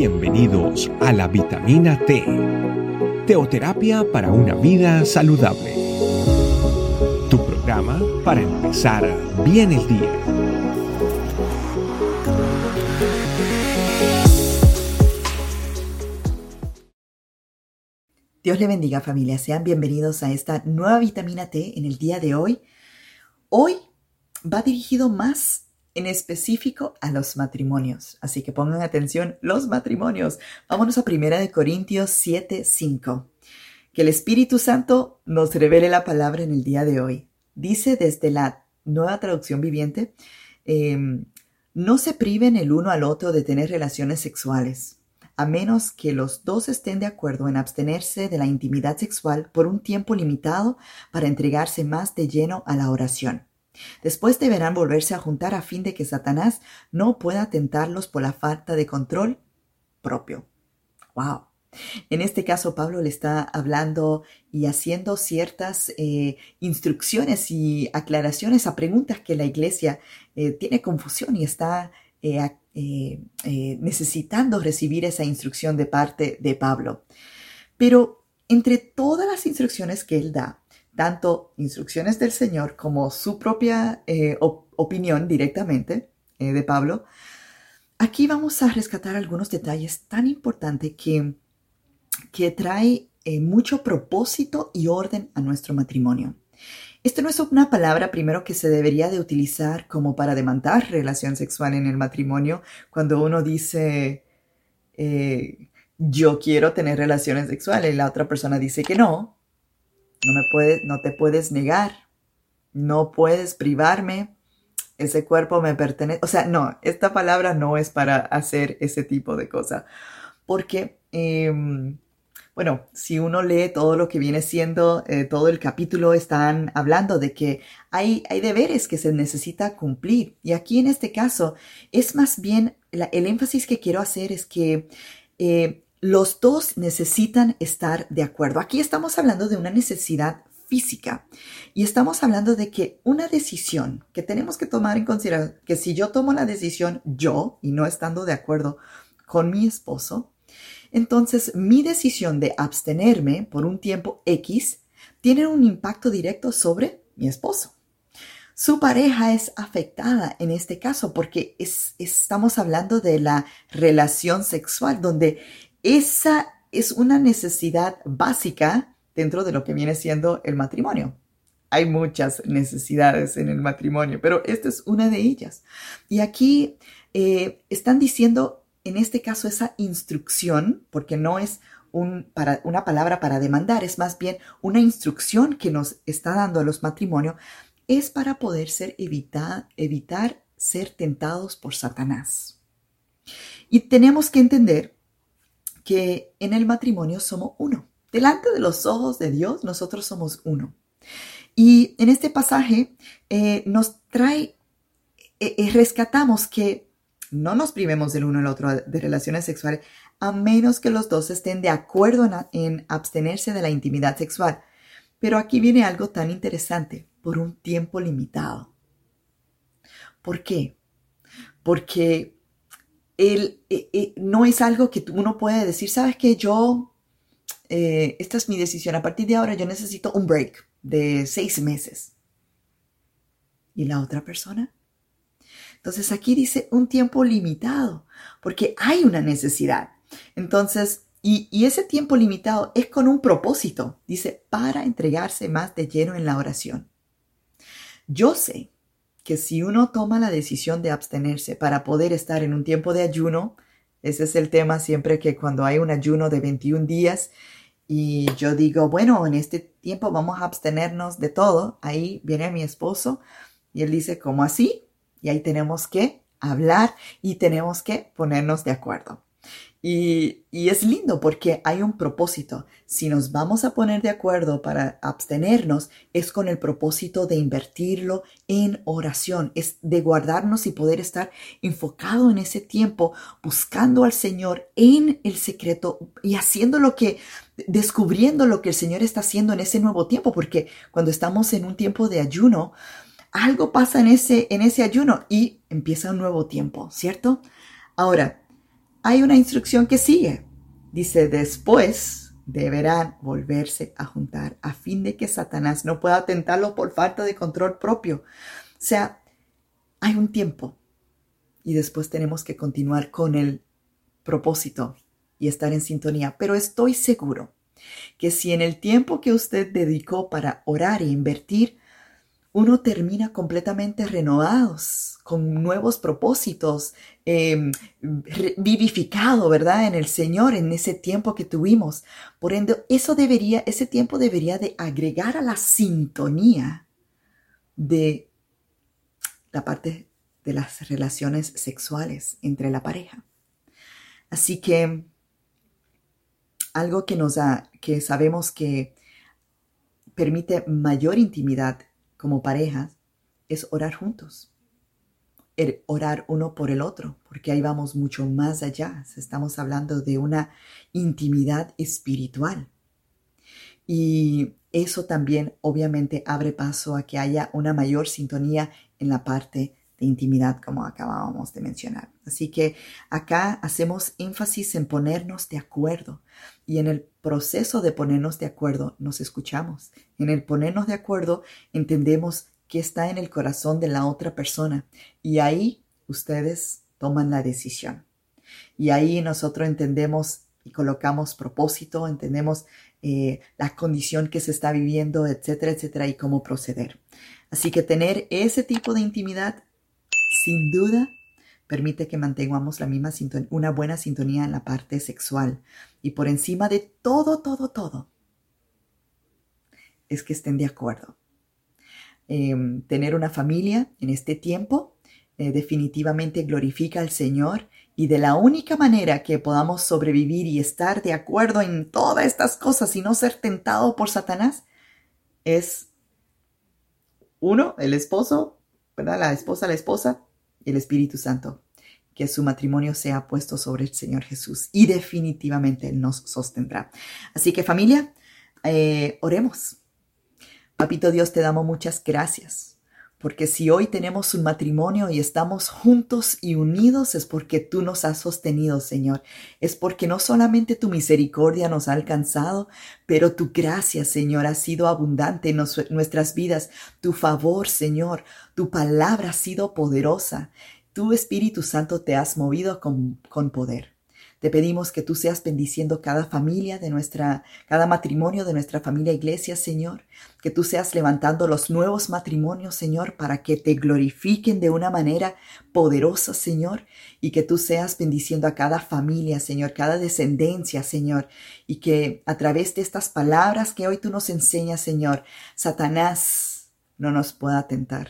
Bienvenidos a la vitamina T, teoterapia para una vida saludable. Tu programa para empezar bien el día. Dios le bendiga familia, sean bienvenidos a esta nueva vitamina T en el día de hoy. Hoy va dirigido más en específico a los matrimonios. Así que pongan atención, los matrimonios. Vámonos a 1 de Corintios 7, 5. Que el Espíritu Santo nos revele la palabra en el día de hoy. Dice desde la nueva traducción viviente, em, no se priven el uno al otro de tener relaciones sexuales, a menos que los dos estén de acuerdo en abstenerse de la intimidad sexual por un tiempo limitado para entregarse más de lleno a la oración. Después deberán volverse a juntar a fin de que Satanás no pueda tentarlos por la falta de control propio. ¡Wow! En este caso, Pablo le está hablando y haciendo ciertas eh, instrucciones y aclaraciones a preguntas que la iglesia eh, tiene confusión y está eh, necesitando recibir esa instrucción de parte de Pablo. Pero entre todas las instrucciones que él da, tanto instrucciones del Señor como su propia eh, opinión directamente eh, de Pablo, aquí vamos a rescatar algunos detalles tan importantes que, que trae eh, mucho propósito y orden a nuestro matrimonio. Esto no es una palabra primero que se debería de utilizar como para demandar relación sexual en el matrimonio cuando uno dice yo quiero tener relaciones sexuales y la otra persona dice que no, no, me puede, no te puedes negar. No puedes privarme. Ese cuerpo me pertenece. O sea, no, esta palabra no es para hacer ese tipo de cosas. Porque, em, bueno, si uno lee todo lo que viene siendo, eh, todo el capítulo, están hablando de que hay, hay deberes que se necesita cumplir. Y aquí en este caso es más bien, el énfasis que quiero hacer es que eh, los dos necesitan estar de acuerdo. Aquí estamos hablando de una necesidad física y estamos hablando de que una decisión que tenemos que tomar en consideración, que si yo tomo la decisión yo y no estando de acuerdo con mi esposo, entonces mi decisión de abstenerme por un tiempo X tiene un impacto directo sobre mi esposo. Su pareja es afectada en este caso porque estamos hablando de la relación sexual donde esa es una necesidad básica dentro de lo que viene siendo el matrimonio. Hay muchas necesidades en el matrimonio, pero esta es una de ellas. Y aquí eh, están diciendo, en este caso, esa instrucción, porque no es una palabra para demandar, es más bien una instrucción que nos está dando a los matrimonios, es para poder ser evitar, evitar ser tentados por Satanás. Y tenemos que entender que en el matrimonio somos uno. Delante de los ojos de Dios, nosotros somos uno. Y en este pasaje eh, nos trae, eh, eh, rescatamos que no nos privemos del uno al otro de relaciones sexuales a menos que los dos estén de acuerdo en, en abstenerse de la intimidad sexual. Pero aquí viene algo tan interesante, por un tiempo limitado. ¿Por qué? Porque eh, eh, no es algo que uno puede decir, sabes que yo, eh, esta es mi decisión, a partir de ahora yo necesito un break de seis meses. ¿Y la otra persona? Entonces aquí dice un tiempo limitado, porque hay una necesidad. Entonces, y, ese tiempo limitado es con un propósito, dice, para entregarse más de lleno en la oración. Yo sé que si uno toma la decisión de abstenerse para poder estar en un tiempo de ayuno, ese es el tema siempre que cuando hay un ayuno de 21 días y yo digo, bueno, en este tiempo vamos a abstenernos de todo, ahí viene mi esposo y él dice, ¿cómo así? Y ahí tenemos que hablar y tenemos que ponernos de acuerdo. Y, es lindo porque hay un propósito. Si nos vamos a poner de acuerdo para abstenernos, es con el propósito de invertirlo en oración, es de guardarnos y poder estar enfocado en ese tiempo, buscando al Señor en el secreto y haciendo lo que, descubriendo lo que el Señor está haciendo en ese nuevo tiempo, porque cuando estamos en un tiempo de ayuno, algo pasa en ese, en ese ayuno y empieza un nuevo tiempo, ¿cierto? Ahora, hay una instrucción que sigue. Dice, después deberán volverse a juntar a fin de que Satanás no pueda tentarlo por falta de control propio. O sea, hay un tiempo y después tenemos que continuar con el propósito y estar en sintonía. Pero estoy seguro que si en el tiempo que usted dedicó para orar e invertir, uno termina completamente renovados, con nuevos propósitos, em, vivificado, ¿verdad? En el Señor, en ese tiempo que tuvimos. Por ende, eso debería, ese tiempo debería de agregar a la sintonía de la parte de las relaciones sexuales entre la pareja. Así que algo que nos da, que sabemos que permite mayor intimidad como parejas es orar juntos. orar uno por el otro, porque ahí vamos mucho más allá. Estamos hablando de una intimidad espiritual. Y eso también obviamente abre paso a que haya una mayor sintonía en la parte de intimidad, como acabábamos de mencionar. Así que acá hacemos énfasis en ponernos de acuerdo y en el proceso de ponernos de acuerdo nos escuchamos. En el ponernos de acuerdo entendemos qué está en el corazón de la otra persona y ahí ustedes toman la decisión. Y ahí nosotros entendemos y colocamos propósito, entendemos eh, la condición que se está viviendo, etcétera, etcétera, y cómo proceder. Así que tener ese tipo de intimidad sin duda permite que mantengamos la misma una buena sintonía en la parte sexual. Y por encima de todo, todo, todo, es que estén de acuerdo. Em, tener una familia en este tiempo eh, definitivamente glorifica al Señor y de la única manera que podamos sobrevivir y estar de acuerdo en todas estas cosas y no ser tentado por Satanás es uno, el esposo, ¿verdad? La esposa, la esposa, el Espíritu Santo, que su matrimonio sea puesto sobre el Señor Jesús y definitivamente nos sostendrá. Así que familia, eh, oremos. Papito Dios, te damos muchas gracias, porque si hoy tenemos un matrimonio y estamos juntos y unidos es porque tú nos has sostenido, Señor. Es porque no solamente tu misericordia nos ha alcanzado, pero tu gracia, Señor, ha sido abundante en nuestras vidas. Tu favor, Señor, tu palabra ha sido poderosa. Tu Espíritu Santo te has movido con, con poder. Te pedimos que tú seas bendiciendo cada familia de nuestra, cada matrimonio de nuestra familia iglesia, Señor. Que tú seas levantando los nuevos matrimonios, Señor, para que te glorifiquen de una manera poderosa, Señor. Y que tú seas bendiciendo a cada familia, Señor, cada descendencia, Señor. Y que a través de estas palabras que hoy tú nos enseñas, Señor, Satanás no nos pueda tentar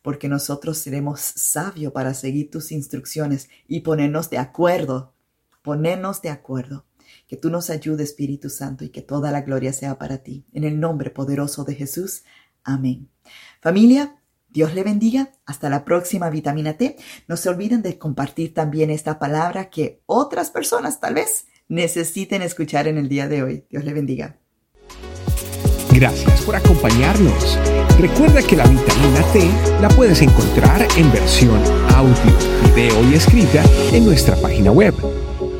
porque nosotros seremos sabios para seguir tus instrucciones y ponernos de acuerdo ponernos de acuerdo. Que tú nos ayudes, Espíritu Santo, y que toda la gloria sea para ti. En el nombre poderoso de Jesús. Amén. Familia, Dios le bendiga. Hasta la próxima vitamina T. No se olviden de compartir también esta palabra que otras personas tal vez necesiten escuchar en el día de hoy. Dios le bendiga. Gracias por acompañarnos. Recuerda que la vitamina T la puedes encontrar en versión audio, video y escrita en nuestra página web